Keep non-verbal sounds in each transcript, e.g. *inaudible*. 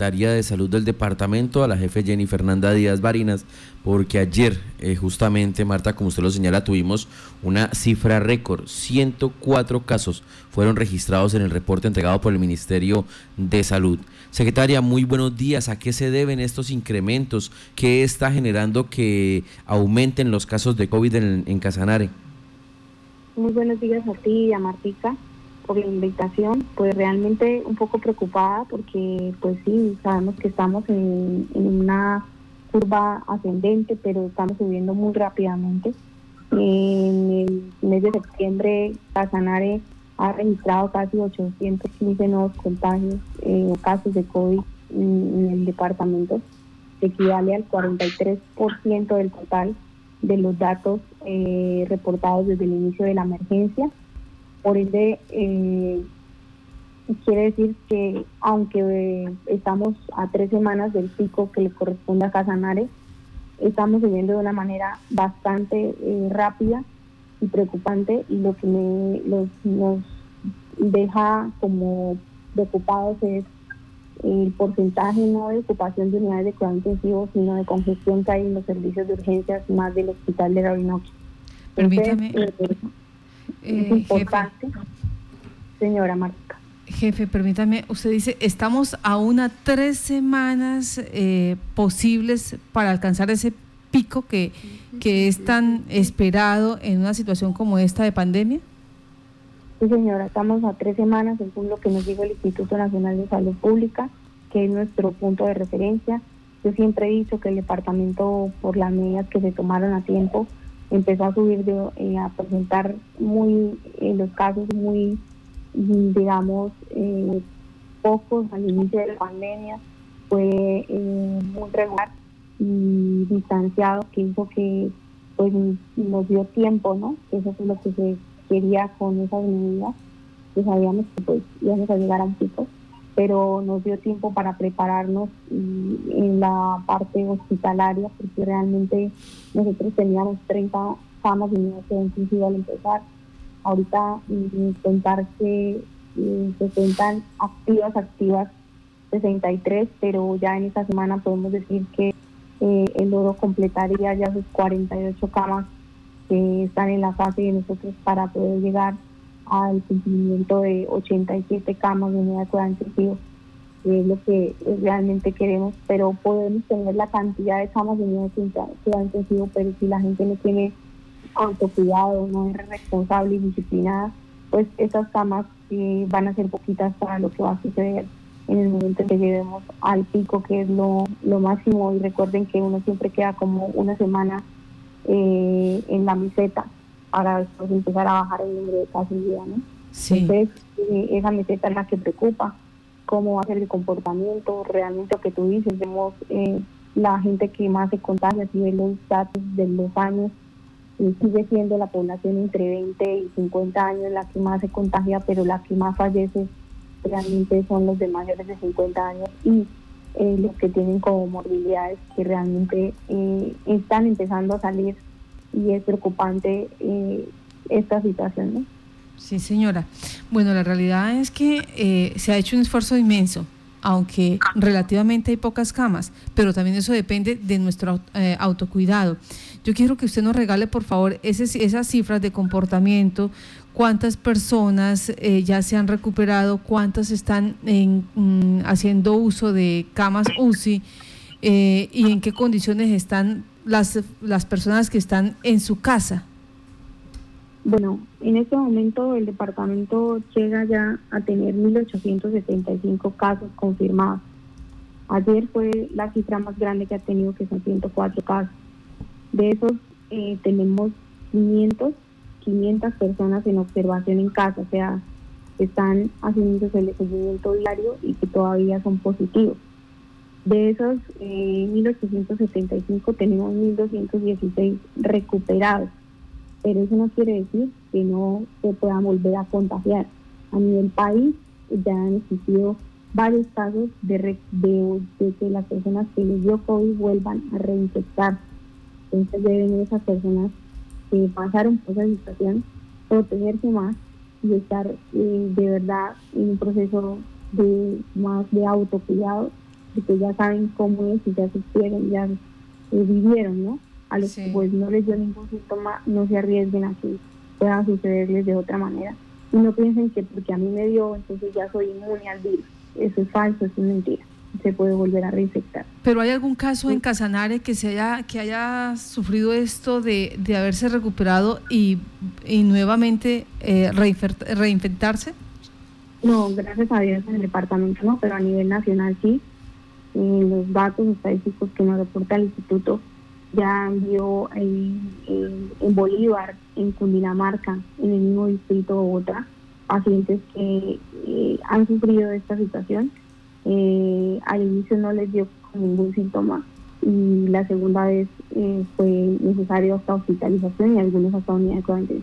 Secretaría de Salud del departamento, a la jefe Jenny Fernanda Díaz Barinas, porque ayer, eh, justamente, Marta, como usted lo señala, tuvimos una cifra récord. 104 casos fueron registrados en el reporte entregado por el Ministerio de Salud. Secretaria, muy buenos días. ¿A qué se deben estos incrementos? ¿Qué está generando que aumenten los casos de COVID en, en Casanare? Muy buenos días a ti y a Martica por la invitación, pues realmente un poco preocupada porque pues sí, sabemos que estamos en, una curva ascendente, pero estamos subiendo muy rápidamente. En el mes de septiembre, Casanare ha registrado casi 815 nuevos contagios eh, o casos de COVID en, el departamento, que equivale al 43% del total de los datos eh, reportados desde el inicio de la emergencia por ende, eh, quiere decir que aunque eh, estamos a tres semanas del pico que le corresponde a Casanare, estamos viviendo de una manera bastante eh, rápida y preocupante y lo que nos deja como preocupados es el porcentaje no de ocupación de unidades de cuidado intensivo, sino de congestión que hay en los servicios de urgencias más del hospital de la Orinoquia. Permítame. Eh, importante, señora Marca. Jefe, permítame, usted dice, estamos a una tres semanas eh, posibles para alcanzar ese pico que, que es tan esperado en una situación como esta de pandemia. Sí, señora, estamos a tres semanas, según lo que nos dijo el Instituto Nacional de Salud Pública, que es nuestro punto de referencia. Yo siempre he dicho que el departamento, por las medidas que se tomaron a tiempo, empezó a subir, de, eh, a presentar muy, en los casos muy, digamos, eh, pocos al inicio de la pandemia, fue eh, muy regular y distanciado, que hizo que pues nos dio tiempo, ¿no? Eso es lo que se quería con esas medidas, que sabíamos que pues íbamos a llegar a un pico pero nos dio tiempo para prepararnos en la parte hospitalaria, porque realmente nosotros teníamos 30 camas de unidad intensiva al empezar. Ahorita intentar que eh, se sientan activas, activas 63, pero ya en esta semana podemos decir que eh, el oro completaría ya sus 48 camas que están en la fase de nosotros para poder llegar al cumplimiento de 87 camas de unidad de que es lo que realmente queremos, pero podemos tener la cantidad de camas de unidad de intensivo, pero si la gente no tiene autocuidado, no es responsable y disciplinada, pues esas camas eh, van a ser poquitas para lo que va a suceder en el momento en que lleguemos al pico, que es lo, lo máximo, y recuerden que uno siempre queda como una semana eh, en la meseta para empezar a bajar el número de casos ¿no? Entonces, eh, esa meseta es la que preocupa, cómo va a ser el comportamiento, realmente lo que tú dices, vemos eh, la gente que más se contagia, si ves los datos de los años, eh, sigue siendo la población entre 20 y 50 años la que más se contagia, pero la que más fallece realmente son los de mayores de 50 años y los que tienen comorbilidades que realmente están empezando a salir y es preocupante eh, esta situación. ¿no? Sí, señora. Bueno, la realidad es que eh, se ha hecho un esfuerzo inmenso, aunque relativamente hay pocas camas, pero también eso depende de nuestro eh, autocuidado. Yo quiero que usted nos regale, por favor, ese, esas cifras de comportamiento, cuántas personas ya se han recuperado, cuántas están mm, haciendo uso de camas UCI y en qué condiciones están las, las personas que están en su casa? Bueno, en este momento el departamento llega ya a tener 1.875 casos confirmados. Ayer fue la cifra más grande que ha tenido, que son 104 casos. De esos eh, tenemos 500, 500 personas en observación en casa, o sea, están haciendo el seguimiento diario y que todavía son positivos. De esos eh, 1.875 tenemos 1.216 recuperados, pero eso no quiere decir que no se puedan volver a contagiar. A nivel país ya han existido varios casos de, de, que las personas que les dio COVID vuelvan a reinfectar. Entonces deben esas personas que pasaron por esa situación protegerse más y estar eh, de verdad en un proceso de más de autocuidado porque ya saben cómo es y ya sufrieron, ya vivieron, ¿no? A los que pues no les dio ningún síntoma, no se arriesguen a que pueda sucederles de otra manera. Y no piensen que porque a mí me dio, entonces ya soy inmune al virus. Eso es falso, eso es mentira. Se puede volver a reinfectar. ¿Pero hay algún caso en Casanare que se haya, que haya sufrido esto de, de haberse recuperado y, y nuevamente eh, reinfectarse? No, gracias a Dios en el departamento no, pero a nivel nacional sí. Eh, los datos estadísticos que nos reporta el instituto ya vio en, en, Bolívar, en Cundinamarca, en el mismo distrito Bogotá, pacientes que eh, han sufrido esta situación. Eh, al inicio no les dio ningún síntoma y la segunda vez eh, fue necesario hasta hospitalización y algunos hasta unidad de.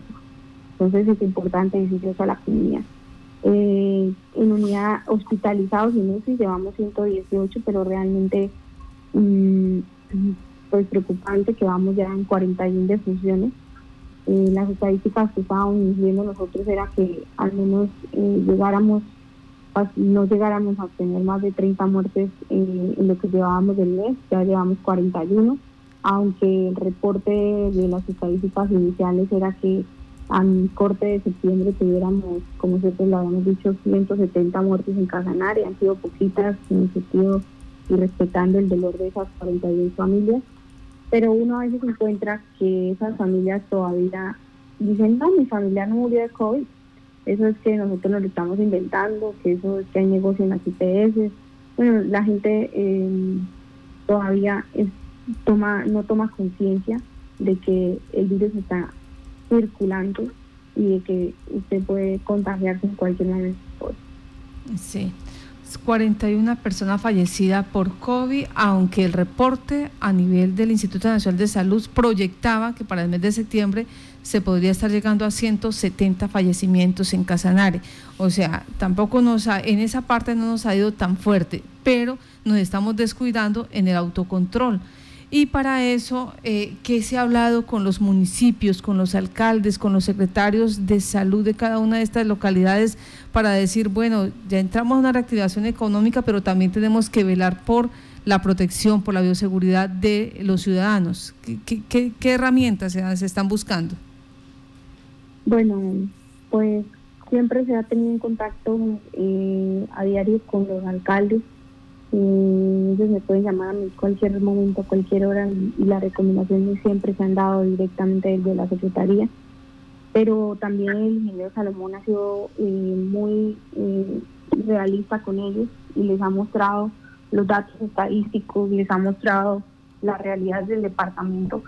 Entonces es importante decirle eso a la comunidad. En unidad hospitalizados y UCI llevamos 118, pero realmente mm, pues preocupante que vamos ya en 41 defunciones. Eh, las estadísticas que estábamos viendo nosotros era que al menos eh, llegáramos, no llegáramos a tener más de 30 muertes eh, en lo que llevábamos del mes, ya llevamos 41, aunque el reporte de las estadísticas iniciales era que al corte de septiembre tuviéramos, como siempre lo habíamos dicho, 170 muertes en Casanare, han sido poquitas en el sentido y respetando el dolor de esas 41 familias pero uno a veces encuentra que esas familias todavía dicen, no, mi familia no murió de COVID. Eso es que nosotros nos lo estamos inventando, que eso es que hay negocio en las IPS. Bueno, la gente eh, todavía toma, no toma conciencia de que el virus está circulando y de que usted puede contagiarse en cualquier momento. Sí. 41 personas fallecidas por COVID, aunque el reporte a nivel del Instituto Nacional de Salud proyectaba que para el mes de septiembre se podría estar llegando a 170 fallecimientos en Casanare. O sea, tampoco nos en esa parte no nos ha ido tan fuerte, pero nos estamos descuidando en el autocontrol. Y para eso, eh, ¿qué se ha hablado con los municipios, con los alcaldes, con los secretarios de salud de cada una de estas localidades para decir, bueno, ya entramos en una reactivación económica, pero también tenemos que velar por la protección, por la bioseguridad de los ciudadanos? ¿Qué, herramientas se, están buscando? Bueno, pues siempre se ha tenido en contacto eh, a diario con los alcaldes eh, ellos me pueden llamar a mí cualquier momento, cualquier hora y, las recomendaciones siempre se han dado directamente desde la Secretaría. Pero también el ingeniero Salomón ha sido eh, muy eh, realista con ellos y les ha mostrado los datos estadísticos, les ha mostrado la realidad del departamento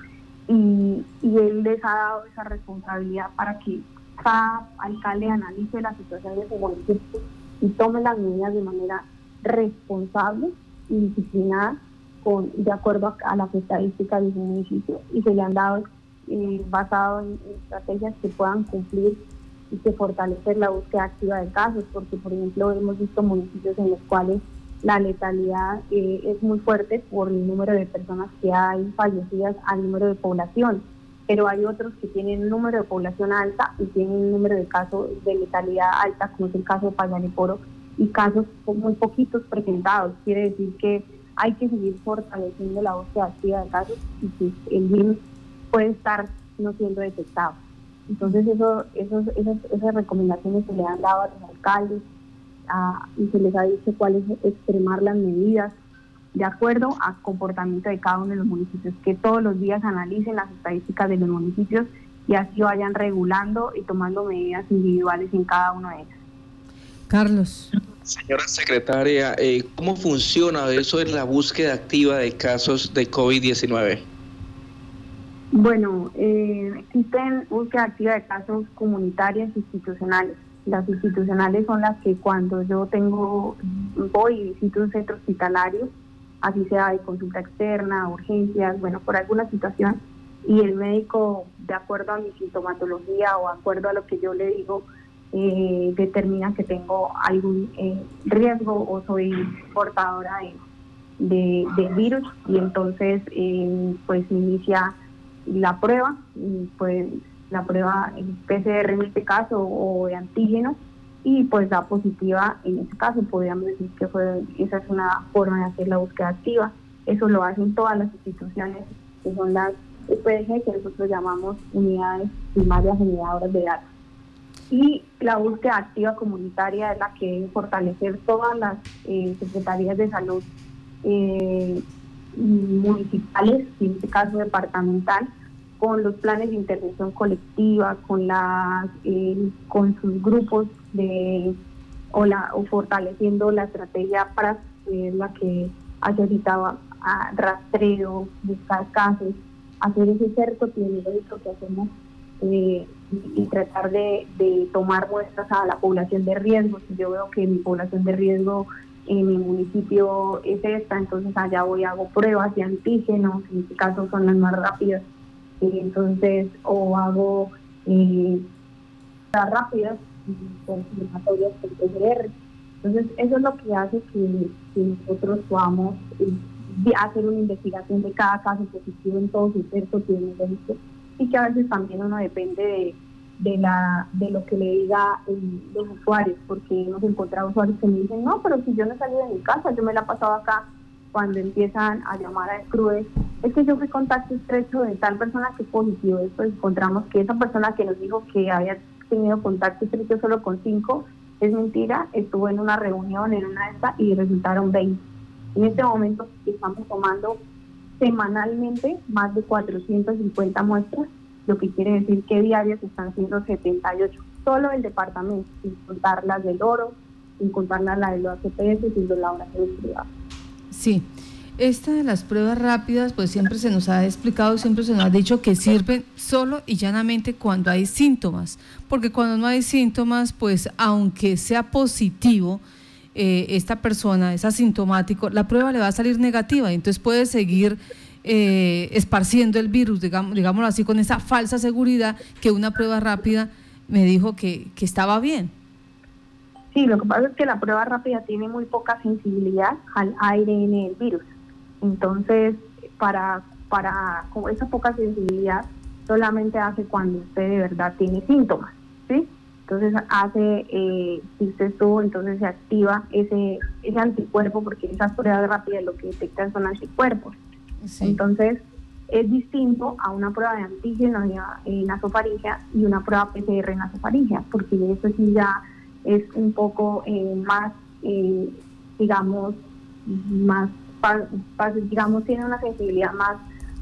y, y él les ha dado esa responsabilidad para que cada alcalde analice la situación de su municipio y tome las medidas de manera responsable y disciplinada con, de acuerdo a, las estadísticas de su municipio y se le han dado eh, basado en, estrategias que puedan cumplir y que fortalecer la búsqueda activa de casos, porque por ejemplo hemos visto municipios en los cuales la letalidad eh, es muy fuerte por el número de personas que hay fallecidas al número de población, pero hay otros que tienen un número de población alta y tienen un número de casos de letalidad alta, como es el caso de Payaneporo, y casos muy poquitos presentados. Quiere decir que hay que seguir fortaleciendo la búsqueda activa de casos y que el virus puede estar no siendo detectado. Entonces eso, esos, esas, recomendaciones se le han dado a los alcaldes y se les ha dicho cuál es extremar las medidas de acuerdo a comportamiento de cada uno de los municipios, que todos los días analicen las estadísticas de los municipios y así vayan regulando y tomando medidas individuales en cada uno de ellos. Carlos. Señora secretaria, eh, ¿cómo funciona eso en la búsqueda activa de casos de COVID-19? Bueno, eh, existen búsqueda activa de casos comunitarias e institucionales. Las institucionales son las que cuando yo tengo, voy y visito un centro hospitalario, así sea de consulta externa, urgencias, bueno, por alguna situación, y el médico, de acuerdo a mi sintomatología o acuerdo a lo que yo le digo, eh, determina que tengo algún eh, riesgo o soy portadora de, de, virus y entonces eh, pues inicia la prueba, pues la prueba PCR en este caso o de antígeno y pues da positiva, en este caso podríamos decir que fue, esa es una forma de hacer la búsqueda activa. Eso lo hacen todas las instituciones, que son las UPG, que nosotros llamamos unidades primarias generadoras de datos. Y la búsqueda activa comunitaria es la que fortalecer todas las eh, secretarías de salud eh, municipales, en este caso departamental, con los planes de intervención colectiva, con las eh, con sus grupos de o, la, o fortaleciendo la estrategia para es la que ha necesitado a rastreo, buscar casos, hacer ese cerco epidemiológico que hacemos eh, y, tratar de, tomar muestras a la población de riesgo. Si yo veo que mi población de riesgo en mi municipio es esta, entonces allá voy hago pruebas de antígenos, en este caso son las más rápidas entonces o hago eh, rápidas confirmatorias con PCR. Entonces eso es lo que hace que, nosotros podamos eh, hacer una investigación de cada caso positivo en todo su texto epidemiológico y que a veces también uno depende de, de la de lo que le diga los usuarios, porque hemos encontrado usuarios que me dicen, no, pero si yo no salí de mi casa, yo me la he pasado acá cuando empiezan a llamar a CRUES, es que yo fui contacto estrecho de tal persona que es positivo. Después encontramos que esa persona que nos dijo que había tenido contacto estrecho solo con cinco, es mentira, estuvo en una reunión, en una de estas, y resultaron 20. En este momento estamos tomando semanalmente más de 450 muestras, lo que quiere decir que diarias están siendo 78, solo el departamento, sin contar las del oro, sin contar las de los ACPS, sin los laboratorios privados. Sí. Esta de las pruebas rápidas, pues siempre se nos ha explicado, siempre se nos ha dicho que sirven solo y llanamente cuando hay síntomas, porque cuando no hay síntomas, pues aunque sea positivo, eh, esta persona es asintomático, la prueba le va a salir negativa, entonces puede seguir eh, esparciendo el virus, digamos, digámoslo así, con esa falsa seguridad que una prueba rápida me dijo que, que estaba bien. Sí, lo que pasa es que la prueba rápida tiene muy poca sensibilidad al ARN del virus. Entonces, para, para con esa poca sensibilidad, solamente hace cuando usted de verdad tiene síntomas, ¿sí? Entonces hace, eh, si usted estuvo, entonces se activa ese, ese anticuerpo, porque esas pruebas rápidas lo que detectan son anticuerpos. Entonces, es distinto a una prueba de antígeno en nasofaringia y una prueba PCR en nasofaringia, porque eso sí ya es un poco eh, más, eh, digamos, más, digamos, tiene una sensibilidad más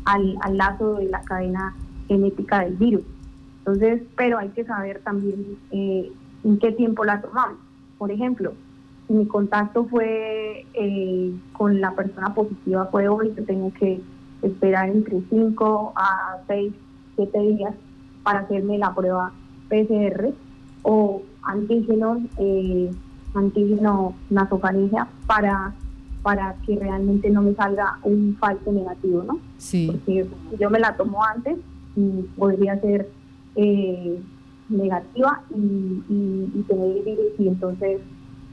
al, al lazo de la cadena genética del virus. Entonces, pero hay que saber también eh, en qué tiempo la tomamos. Por ejemplo, si mi contacto fue con la persona positiva fue hoy, yo tengo que esperar entre 5 a 6, 7 días para hacerme la prueba PCR o antígenos, eh, antígeno nasofaringia para para que realmente no me salga un falso negativo, ¿no? Sí. Porque yo me la tomo antes y podría ser eh, negativa y, y, tener el virus y entonces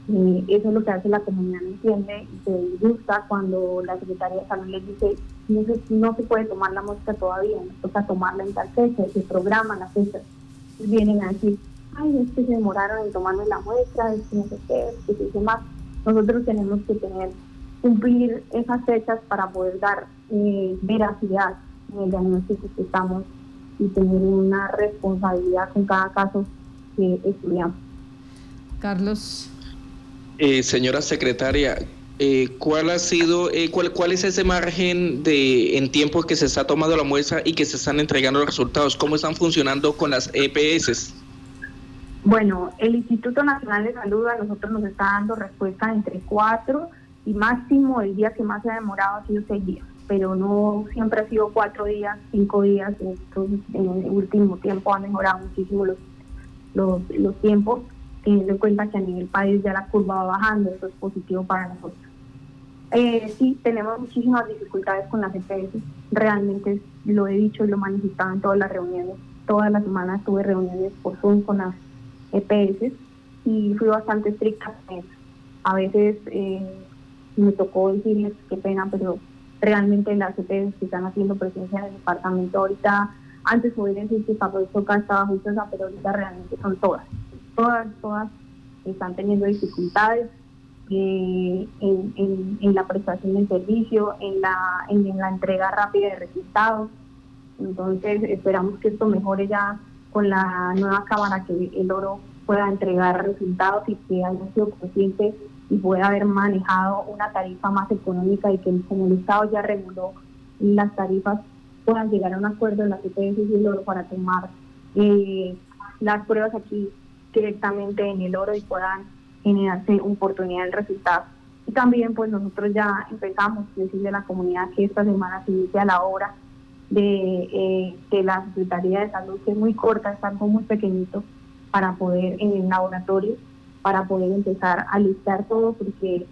eh, eso es lo que hace la comunidad, ¿me entiende? Y se gusta cuando la Secretaría de Salud les dice no se, no se puede tomar la muestra todavía, nos toca tomarla en tal fecha, se programa la fecha. Vienen a decir, ay, es que se demoraron en tomarme la muestra, es que no sé qué, es que dice más. Nosotros tenemos que tener, cumplir esas fechas para poder dar eh, veracidad en el diagnóstico que estamos y tener una responsabilidad con cada caso que estudiamos. Carlos. Eh, señora secretaria, eh, ¿cuál ha sido, eh, cuál, cuál es ese margen de en tiempo que se está tomando la muestra y que se están entregando los resultados? ¿Cómo están funcionando con las EPS? Bueno, el Instituto Nacional de Salud a nosotros nos está dando respuesta entre cuatro y máximo el día que más se ha demorado ha sido seis días, pero no siempre ha sido cuatro días, cinco días, entonces en el último tiempo ha mejorado muchísimo los, los, los tiempos, teniendo en cuenta que a nivel país ya la curva va bajando, eso es positivo para nosotros. Eh, sí, tenemos muchísimas dificultades con las EPS, realmente lo he dicho y lo he manifestado en todas las reuniones, todas las semanas tuve reuniones por Zoom con las EPS y fui bastante estricta con eso. A veces eh, me tocó decirles qué pena, pero realmente las EPS que están haciendo presencia en el departamento ahorita, antes que Pablo Soca estaba justo esa, pero ahorita realmente son todas, todas, todas están teniendo dificultades eh, en, la prestación del servicio, en la, en, la entrega rápida de resultados. Entonces esperamos que esto mejore ya con la nueva cámara, que el oro pueda entregar resultados y que haya sido consciente y pueda haber manejado una tarifa más económica y que como el Estado ya reguló las tarifas puedan llegar a un acuerdo en la CPS y el oro para tomar eh, las pruebas aquí directamente en el oro y puedan generarse oportunidad del resultado. Y también pues nosotros ya empezamos a decirle a la comunidad que esta semana se inicia la obra de, eh, de la Secretaría de Salud, que es muy corta, es algo muy pequeñito para poder en el laboratorio, para poder empezar a listar todo, porque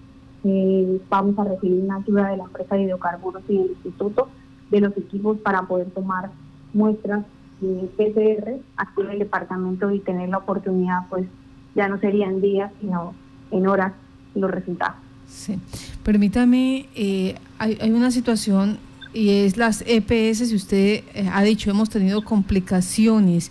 eh, vamos a recibir una ayuda de la empresa de hidrocarburos y del instituto de los equipos para poder tomar muestras de PCR aquí en el departamento y tener la oportunidad pues ya no serían días, sino en horas los resultados. Sí. Permítame, eh, hay, hay, una situación y es las EPS, si usted eh, ha dicho, hemos tenido complicaciones.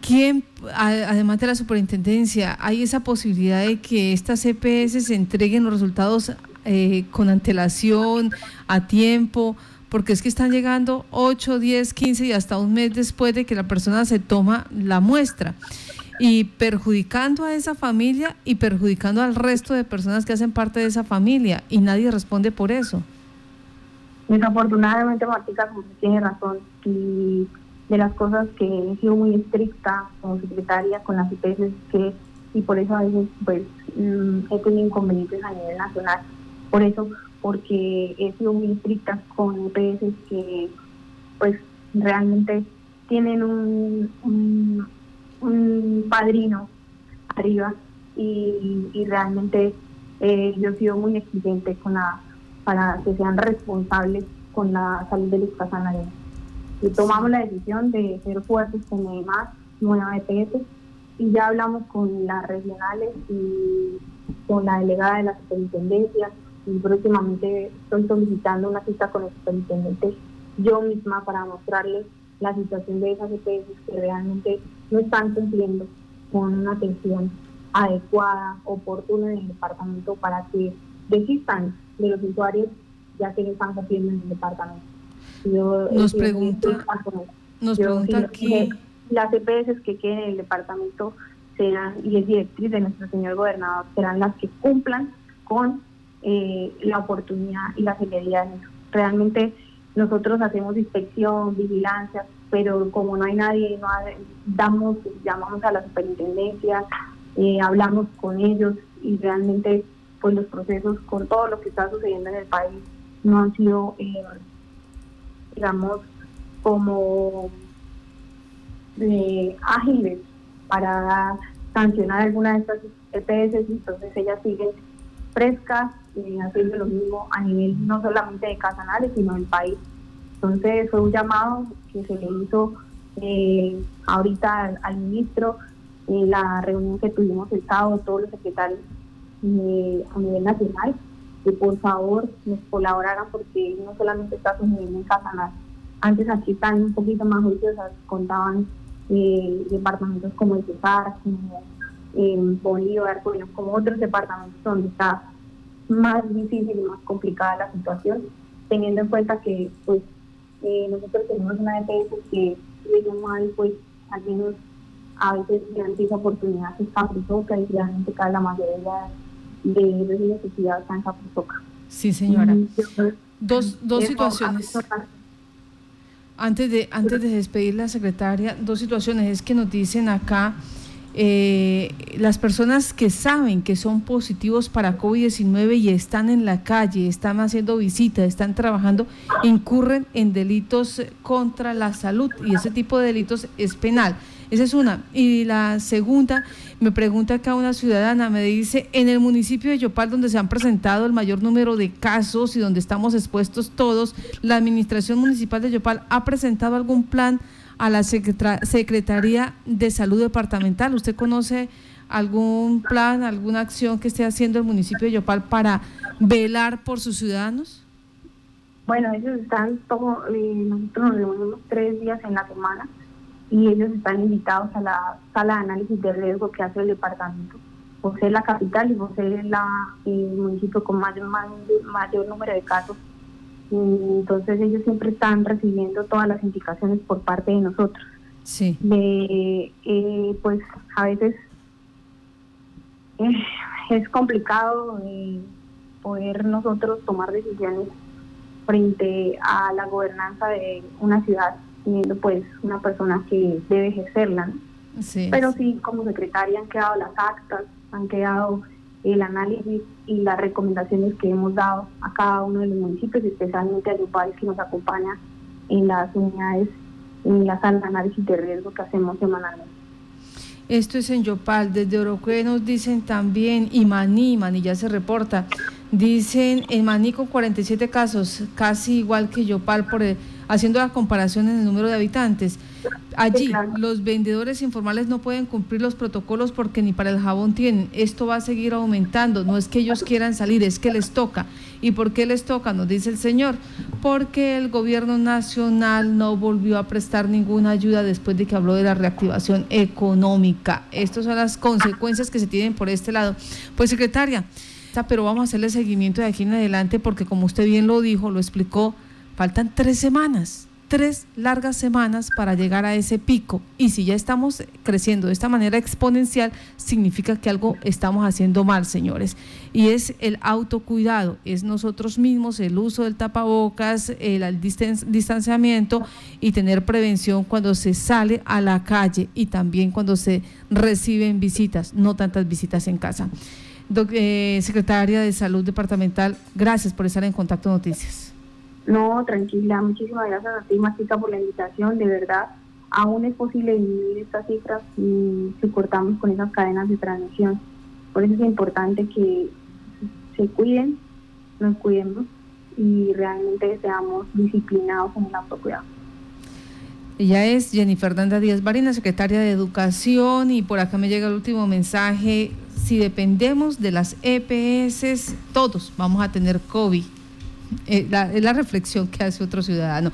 ¿Quién, además de la superintendencia, hay esa posibilidad de que estas EPS se entreguen los resultados eh, con antelación, a tiempo? Porque es que están llegando 8, 10, 15 y hasta un mes después de que la persona se toma la muestra y perjudicando a esa familia y perjudicando al resto de personas que hacen parte de esa familia y nadie responde por eso. Desafortunadamente Martica tiene razón y de las cosas que he sido muy estricta como secretaria con las IPS que y por eso a veces pues mm, he tenido inconvenientes a nivel nacional por eso porque he sido muy estricta con IPS que pues realmente tienen un un padrino arriba y, realmente eh, yo he sido muy exigente con la, para que sean responsables con la salud de los casanareños. Y tomamos la decisión de ser fuertes con más nueva EPS y ya hablamos con las regionales y con la delegada de la superintendencia y próximamente estoy solicitando una cita con el superintendente yo misma para mostrarles la situación de esas EPS que realmente no están cumpliendo con una atención adecuada, oportuna en el departamento para que desistan de los usuarios ya que no están cumpliendo en el departamento. Nos pregunta, nos pregunta aquí... Las EPS que queden en el departamento serán, y es directriz de nuestro señor gobernador, serán las que cumplan con eh, la oportunidad y la celeridad. Realmente nosotros hacemos inspección, vigilancia, pero como no hay nadie, no damos, llamamos a la superintendencia, eh, hablamos con ellos y realmente pues los procesos con todo lo que está sucediendo en el país no han sido, eh, digamos, como eh, ágiles para sancionar alguna de estas EPS, entonces ellas siguen frescas haciendo lo mismo a nivel no solamente de Casanales, sino del país. Entonces fue un llamado que se le hizo eh, ahorita al, ministro en la reunión que tuvimos el sábado, todos los secretarios eh, a nivel nacional, que por favor nos colaboraran porque no solamente está sucediendo en Casanare. Antes aquí están un poquito más juiciosas, contaban eh, departamentos como el Cesar, como eh, Bolívar, como otros departamentos donde está más difícil y más complicada la situación, teniendo en cuenta que pues eh, nosotros tenemos una EPS que de mal, pues al menos a veces durante esa oportunidad se Caprizoca y realmente cada la mayoría las necesidades está en Caprizoca. Sí, señora. dos dos situaciones. Antes de, antes de despedir la secretaria, dos situaciones. Es que nos dicen acá eh, las personas que saben que son positivos para COVID-19 y están en la calle, están haciendo visitas, están trabajando, incurren en delitos contra la salud y ese tipo de delitos es penal. Esa es una. Y la segunda, me pregunta acá una ciudadana, me dice, en el municipio de Yopal, donde se han presentado el mayor número de casos y donde estamos expuestos todos, ¿la Administración Municipal de Yopal ha presentado algún plan a la Secretaría de Salud Departamental. ¿Usted conoce algún plan, alguna acción que esté haciendo el municipio de Yopal para velar por sus ciudadanos? Bueno, ellos están, todo, eh, nosotros nos reunimos tres días en la semana y ellos están invitados a la sala de análisis de riesgo que hace el departamento por ser la capital y por ser la, el municipio con mayor, mayor número de casos. entonces ellos siempre están recibiendo todas las indicaciones por parte de nosotros. Sí. De, eh, pues a veces eh, *laughs* es complicado eh, poder nosotros tomar decisiones frente a la gobernanza de una ciudad, teniendo pues una persona que debe ejercerla. Pero sí, como secretaria han quedado las actas, han quedado el análisis y las recomendaciones que hemos dado a cada uno de los municipios, especialmente a los países que nos acompaña en las unidades, en la sala de análisis de riesgo que hacemos semanalmente. Esto es en Yopal, desde Oroque nos dicen también, y Maní, Maní ya se reporta, dicen en Maní con 47 casos, casi igual que Yopal, por haciendo la comparación en el número de habitantes. Allí los vendedores informales no pueden cumplir los protocolos porque ni para el jabón tienen. Esto va a seguir aumentando. No es que ellos quieran salir, es que les toca. ¿Y por qué les toca? Nos dice el señor. Porque el gobierno nacional no volvió a prestar ninguna ayuda después de que habló de la reactivación económica. Estas son las consecuencias que se tienen por este lado. Pues secretaria, pero vamos a hacerle seguimiento de aquí en adelante porque como usted bien lo dijo, lo explicó, faltan tres semanas tres largas semanas para llegar a ese pico. Y si ya estamos creciendo de esta manera exponencial, significa que algo estamos haciendo mal, señores. Y es el autocuidado, es nosotros mismos, el uso del tapabocas, el distanciamiento y tener prevención cuando se sale a la calle y también cuando se reciben visitas, no tantas visitas en casa. Eh, secretaria de Salud Departamental, gracias por estar en Contacto Noticias. No, tranquila, muchísimas gracias a ti, Masita, por la invitación. De verdad, aún es posible disminuir estas cifras si, si cortamos con esas cadenas de transmisión. Por eso es importante que se cuiden, nos cuidemos y realmente seamos disciplinados en el autocuidado. Ella es Jenny Fernanda Díaz Barina, secretaria de Educación, y por acá me llega el último mensaje. Si dependemos de las EPS, todos vamos a tener COVID. Eh, la, es la reflexión que hace otro ciudadano.